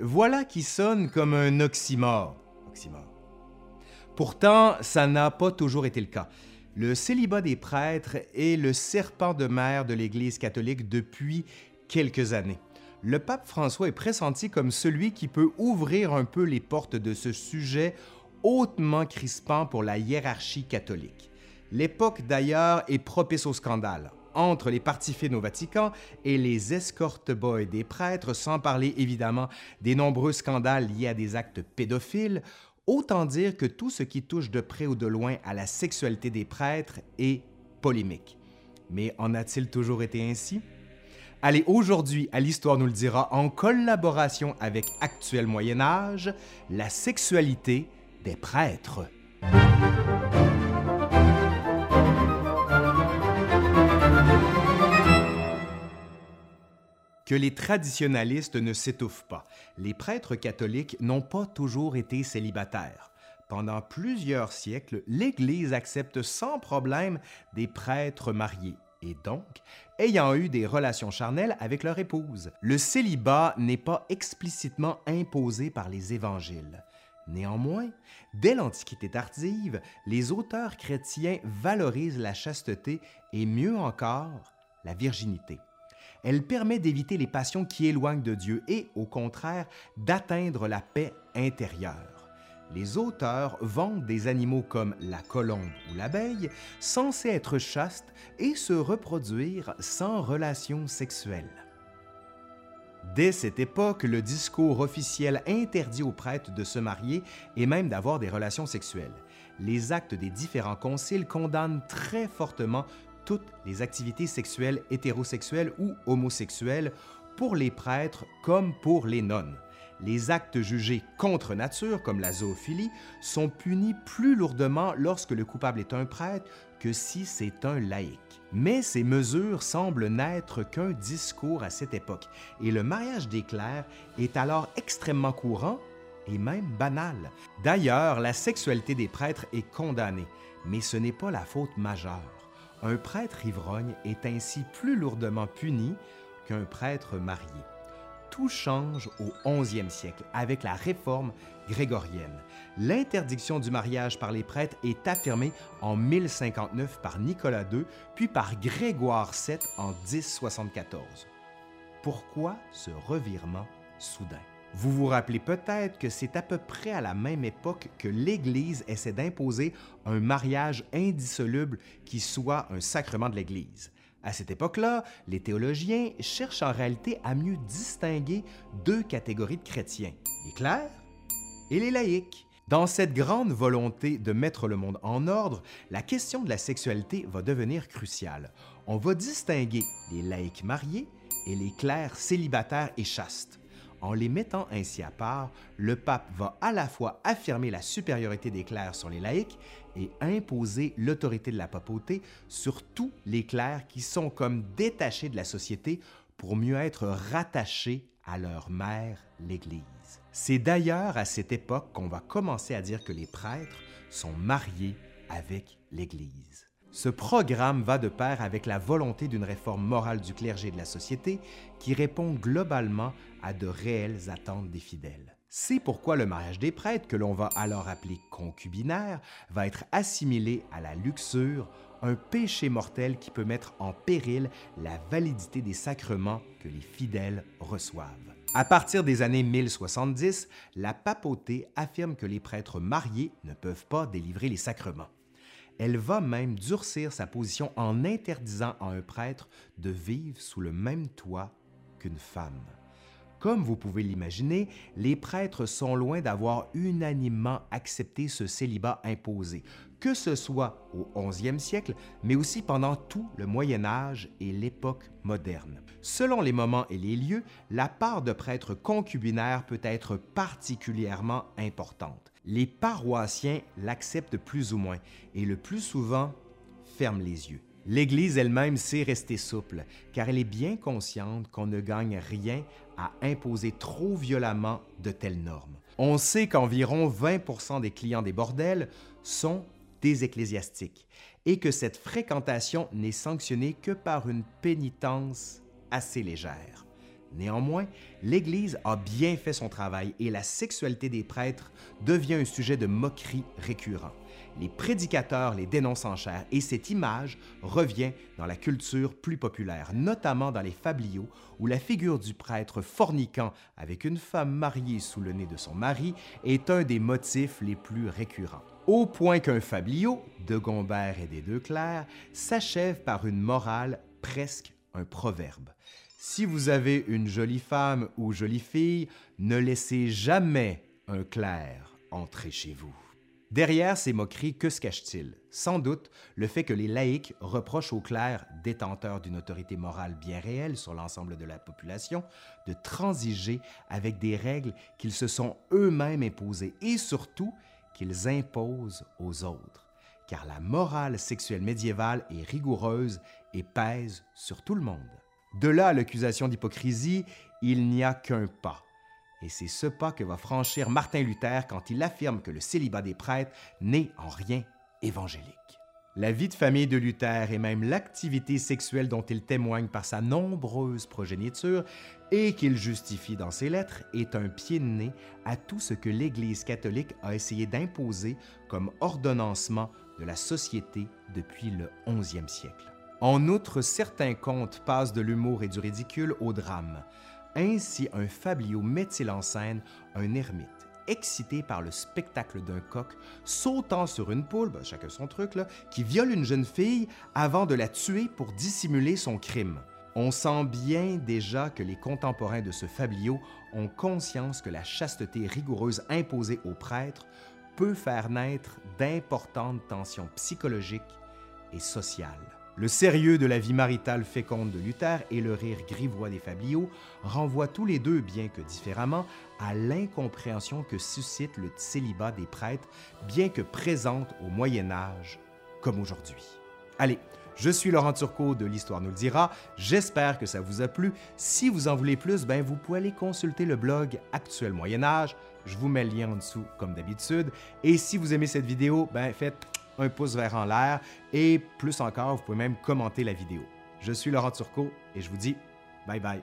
voilà qui sonne comme un oxymore. Pourtant, ça n'a pas toujours été le cas. Le célibat des prêtres est le serpent de mer de l'Église catholique depuis quelques années. Le pape François est pressenti comme celui qui peut ouvrir un peu les portes de ce sujet hautement crispant pour la hiérarchie catholique. L'époque d'ailleurs est propice au scandale entre les partis Vatican et les escorte boys des prêtres, sans parler évidemment des nombreux scandales liés à des actes pédophiles, autant dire que tout ce qui touche de près ou de loin à la sexualité des prêtres est polémique. Mais en a-t-il toujours été ainsi? Allez, aujourd'hui, à l'Histoire nous le dira, en collaboration avec Actuel Moyen Âge, la sexualité des prêtres. Que les traditionalistes ne s'étouffent pas. Les prêtres catholiques n'ont pas toujours été célibataires. Pendant plusieurs siècles, l'Église accepte sans problème des prêtres mariés et donc ayant eu des relations charnelles avec leur épouse. Le célibat n'est pas explicitement imposé par les évangiles. Néanmoins, dès l'Antiquité tardive, les auteurs chrétiens valorisent la chasteté et mieux encore, la virginité. Elle permet d'éviter les passions qui éloignent de Dieu et, au contraire, d'atteindre la paix intérieure. Les auteurs vendent des animaux comme la colombe ou l'abeille, censés être chastes et se reproduire sans relation sexuelle. Dès cette époque, le discours officiel interdit aux prêtres de se marier et même d'avoir des relations sexuelles. Les actes des différents conciles condamnent très fortement toutes les activités sexuelles hétérosexuelles ou homosexuelles pour les prêtres comme pour les nonnes. Les actes jugés contre nature, comme la zoophilie, sont punis plus lourdement lorsque le coupable est un prêtre que si c'est un laïc. Mais ces mesures semblent n'être qu'un discours à cette époque, et le mariage des clercs est alors extrêmement courant et même banal. D'ailleurs, la sexualité des prêtres est condamnée, mais ce n'est pas la faute majeure un prêtre ivrogne est ainsi plus lourdement puni qu'un prêtre marié. Tout change au 11e siècle avec la réforme grégorienne. L'interdiction du mariage par les prêtres est affirmée en 1059 par Nicolas II, puis par Grégoire VII en 1074. Pourquoi ce revirement soudain? Vous vous rappelez peut-être que c'est à peu près à la même époque que l'Église essaie d'imposer un mariage indissoluble qui soit un sacrement de l'Église. À cette époque-là, les théologiens cherchent en réalité à mieux distinguer deux catégories de chrétiens, les clercs et les laïcs. Dans cette grande volonté de mettre le monde en ordre, la question de la sexualité va devenir cruciale. On va distinguer les laïcs mariés et les clercs célibataires et chastes. En les mettant ainsi à part, le pape va à la fois affirmer la supériorité des clercs sur les laïcs et imposer l'autorité de la papauté sur tous les clercs qui sont comme détachés de la société pour mieux être rattachés à leur mère, l'Église. C'est d'ailleurs à cette époque qu'on va commencer à dire que les prêtres sont mariés avec l'Église. Ce programme va de pair avec la volonté d'une réforme morale du clergé de la société qui répond globalement à de réelles attentes des fidèles. C'est pourquoi le mariage des prêtres, que l'on va alors appeler concubinaire, va être assimilé à la luxure, un péché mortel qui peut mettre en péril la validité des sacrements que les fidèles reçoivent. À partir des années 1070, la papauté affirme que les prêtres mariés ne peuvent pas délivrer les sacrements. Elle va même durcir sa position en interdisant à un prêtre de vivre sous le même toit qu'une femme. Comme vous pouvez l'imaginer, les prêtres sont loin d'avoir unanimement accepté ce célibat imposé, que ce soit au 11e siècle, mais aussi pendant tout le Moyen Âge et l'époque moderne. Selon les moments et les lieux, la part de prêtres concubinaires peut être particulièrement importante les paroissiens l'acceptent plus ou moins et le plus souvent ferment les yeux. L'Église elle-même sait rester souple, car elle est bien consciente qu'on ne gagne rien à imposer trop violemment de telles normes. On sait qu'environ 20% des clients des bordels sont des ecclésiastiques et que cette fréquentation n'est sanctionnée que par une pénitence assez légère. Néanmoins, l'Église a bien fait son travail et la sexualité des prêtres devient un sujet de moquerie récurrent. Les prédicateurs les dénoncent en chair et cette image revient dans la culture plus populaire, notamment dans les fabliaux où la figure du prêtre forniquant avec une femme mariée sous le nez de son mari est un des motifs les plus récurrents. Au point qu'un fabliau, de Gombert et des Deux Clercs, s'achève par une morale presque un proverbe. Si vous avez une jolie femme ou jolie fille, ne laissez jamais un clerc entrer chez vous. Derrière ces moqueries, que se cache-t-il? Sans doute le fait que les laïcs reprochent aux clercs, détenteurs d'une autorité morale bien réelle sur l'ensemble de la population, de transiger avec des règles qu'ils se sont eux-mêmes imposées et surtout qu'ils imposent aux autres. Car la morale sexuelle médiévale est rigoureuse et pèse sur tout le monde. De là à l'accusation d'hypocrisie, il n'y a qu'un pas. Et c'est ce pas que va franchir Martin Luther quand il affirme que le célibat des prêtres n'est en rien évangélique. La vie de famille de Luther et même l'activité sexuelle dont il témoigne par sa nombreuse progéniture et qu'il justifie dans ses lettres est un pied de nez à tout ce que l'Église catholique a essayé d'imposer comme ordonnancement de la société depuis le 11e siècle. En outre, certains contes passent de l'humour et du ridicule au drame. Ainsi, un fabliau met-il en scène un ermite excité par le spectacle d'un coq sautant sur une poule, ben, chacun son truc, qui viole une jeune fille avant de la tuer pour dissimuler son crime. On sent bien déjà que les contemporains de ce fabliau ont conscience que la chasteté rigoureuse imposée aux prêtres peut faire naître d'importantes tensions psychologiques et sociales. Le sérieux de la vie maritale féconde de Luther et le rire grivois des fabliaux renvoient tous les deux, bien que différemment, à l'incompréhension que suscite le célibat des prêtres, bien que présente au Moyen Âge comme aujourd'hui. Allez, je suis Laurent Turcot de l'Histoire nous le dira. J'espère que ça vous a plu. Si vous en voulez plus, ben vous pouvez aller consulter le blog Actuel Moyen Âge. Je vous mets le lien en dessous comme d'habitude. Et si vous aimez cette vidéo, ben faites un pouce vert en l'air et plus encore, vous pouvez même commenter la vidéo. Je suis Laurent Turcot et je vous dis bye bye.